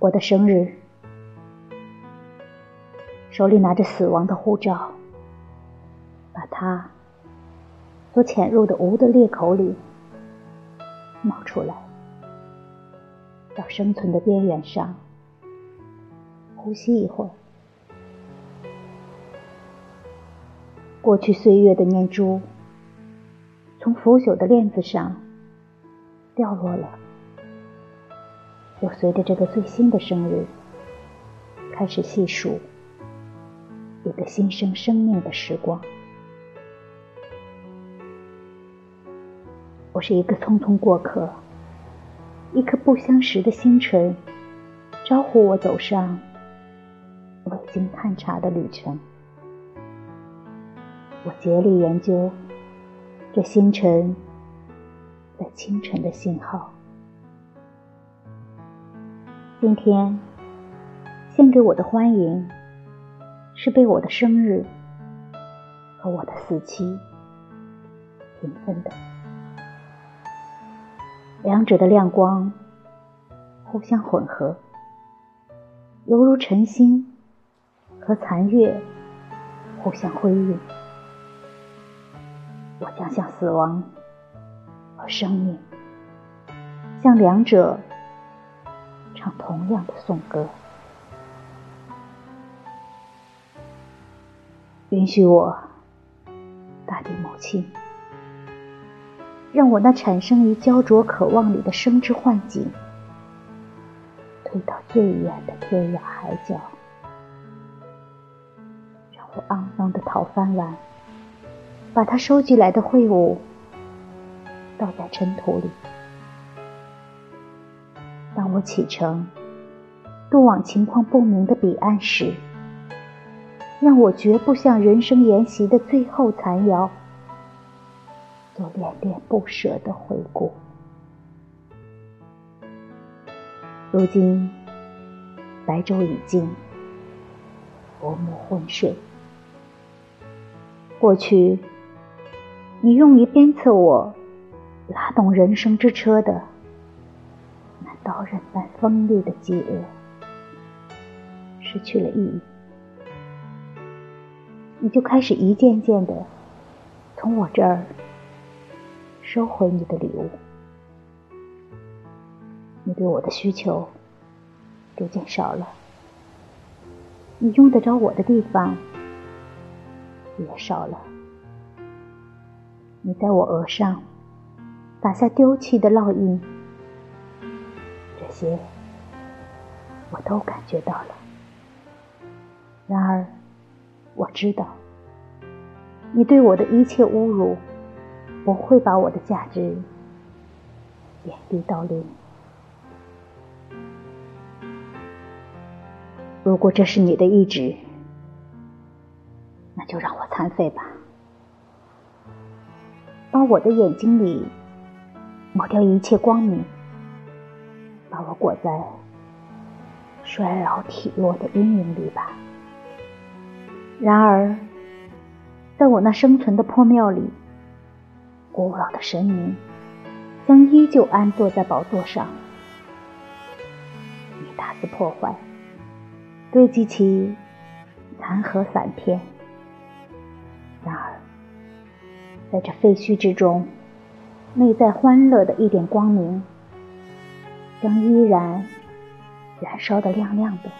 我的生日，手里拿着死亡的护照，把它所潜入的无的裂口里冒出来，到生存的边缘上呼吸一会儿。过去岁月的念珠，从腐朽的链子上掉落了。又随着这个最新的生日，开始细数一个新生生命的时光。我是一个匆匆过客，一颗不相识的星辰，招呼我走上未经探查的旅程。我竭力研究这星辰在清晨的信号。今天献给我的欢迎，是被我的生日和我的死期平分的。两者的亮光互相混合，犹如晨星和残月互相辉映。我将向死亡和生命，向两者。唱同样的颂歌，允许我，大地母亲，让我那产生于焦灼渴望里的生之幻景，推到最远的天涯海角，让我肮脏的讨饭碗，把它收集来的秽物倒在尘土里。启程，渡往情况不明的彼岸时，让我绝不向人生沿袭的最后残瑶做恋恋不舍的回顾。如今白昼已尽，薄暮昏睡。过去，你用于鞭策我拉动人生之车的。刀刃般锋利的饥饿失去了意义，你就开始一件件的从我这儿收回你的礼物。你对我的需求逐渐少了，你用得着我的地方也少了。你在我额上打下丢弃的烙印。些我都感觉到了，然而我知道，你对我的一切侮辱不会把我的价值贬低到零。如果这是你的意志，那就让我残废吧，把我的眼睛里抹掉一切光明。把我裹在衰老体弱的阴影里吧。然而，在我那生存的破庙里，古老的神明将依旧安坐在宝座上。你大肆破坏，堆积起残荷散片。然而，在这废墟之中，内在欢乐的一点光明。将依然燃烧的亮亮的，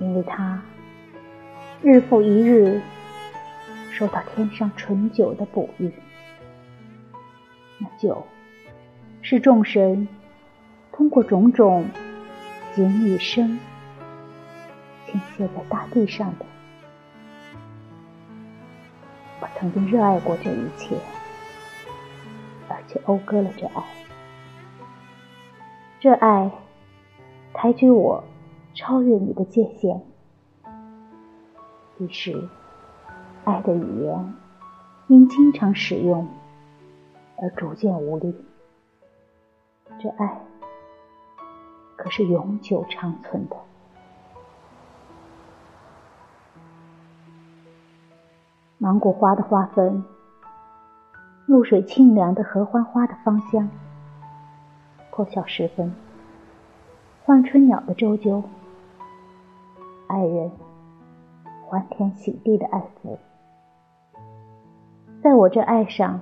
因为它日复一日受到天上醇酒的哺育。那酒是众神通过种种景与声倾泻在大地上的。我曾经热爱过这一切，而且讴歌了这爱。这爱抬举我，超越你的界限。于是，爱的语言因经常使用而逐渐无力。这爱可是永久长存的。芒果花的花粉，露水清凉的合欢花的芳香。破晓时分，望春鸟的啾啾，爱人欢天喜地的爱抚，在我这爱上，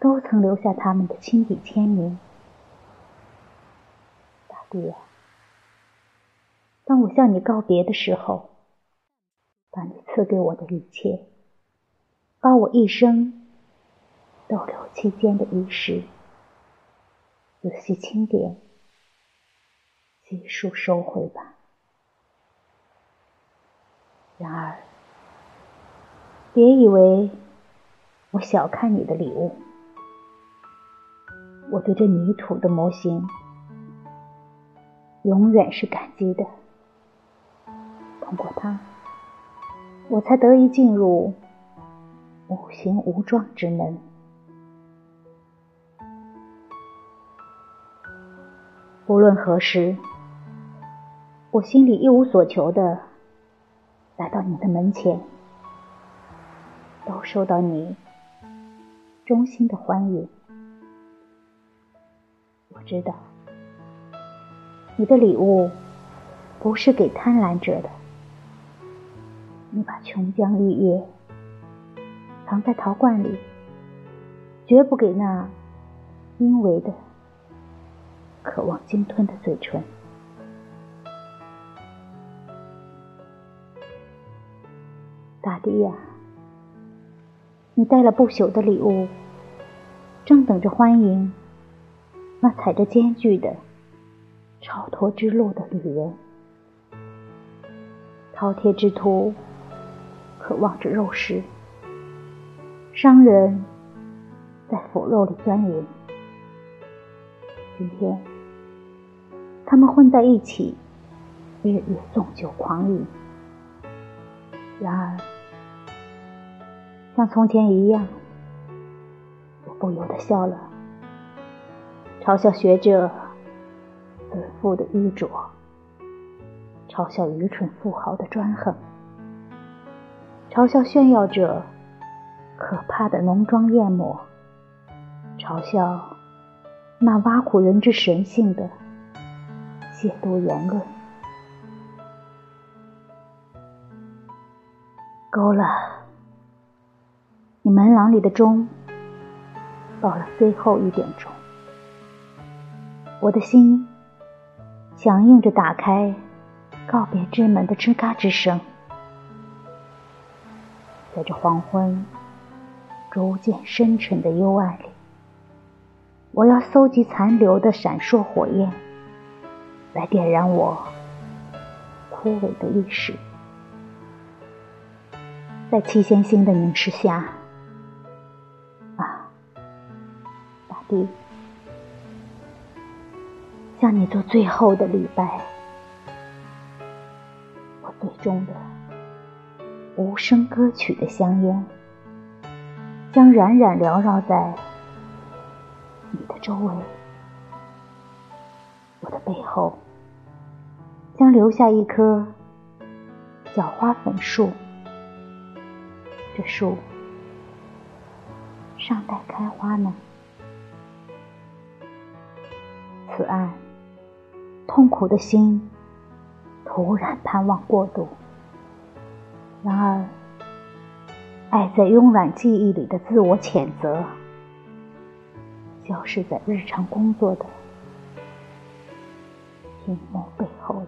都曾留下他们的亲笔签名。大地啊，当我向你告别的时候，把你赐给我的一切，把我一生逗留期间的仪式，仔细清点。悉数收回吧。然而，别以为我小看你的礼物。我对这泥土的模型，永远是感激的。通过它，我才得以进入无形无状之门。无论何时。我心里一无所求的来到你的门前，都受到你衷心的欢迎。我知道你的礼物不是给贪婪者的，你把琼浆玉液藏在陶罐里，绝不给那因为的渴望鲸吞的嘴唇。大地呀，你带了不朽的礼物，正等着欢迎那踩着艰巨的超脱之路的旅人。饕餮之徒渴望着肉食，商人在腐肉里钻营。今天，他们混在一起，日夜纵酒狂饮。然而。像从前一样，我不由得笑了，嘲笑学者自负的愚拙，嘲笑愚蠢富豪的专横，嘲笑炫耀者可怕的浓妆艳抹，嘲笑那挖苦人之神性的亵渎言论，够了。你门廊里的钟，报了最后一点钟。我的心响应着打开告别之门的吱嘎之声，在这黄昏逐渐深沉的幽暗里，我要搜集残留的闪烁火焰，来点燃我枯萎的意识，在七仙星的凝视下。啊，大地，向你做最后的礼拜。我最终的无声歌曲的香烟，将冉冉缭绕在你的周围。我的背后留下一棵小花粉树，这树尚待开花呢。此岸，痛苦的心突然盼望过度。然而，爱在慵懒记忆里的自我谴责，消失在日常工作的屏幕背后了。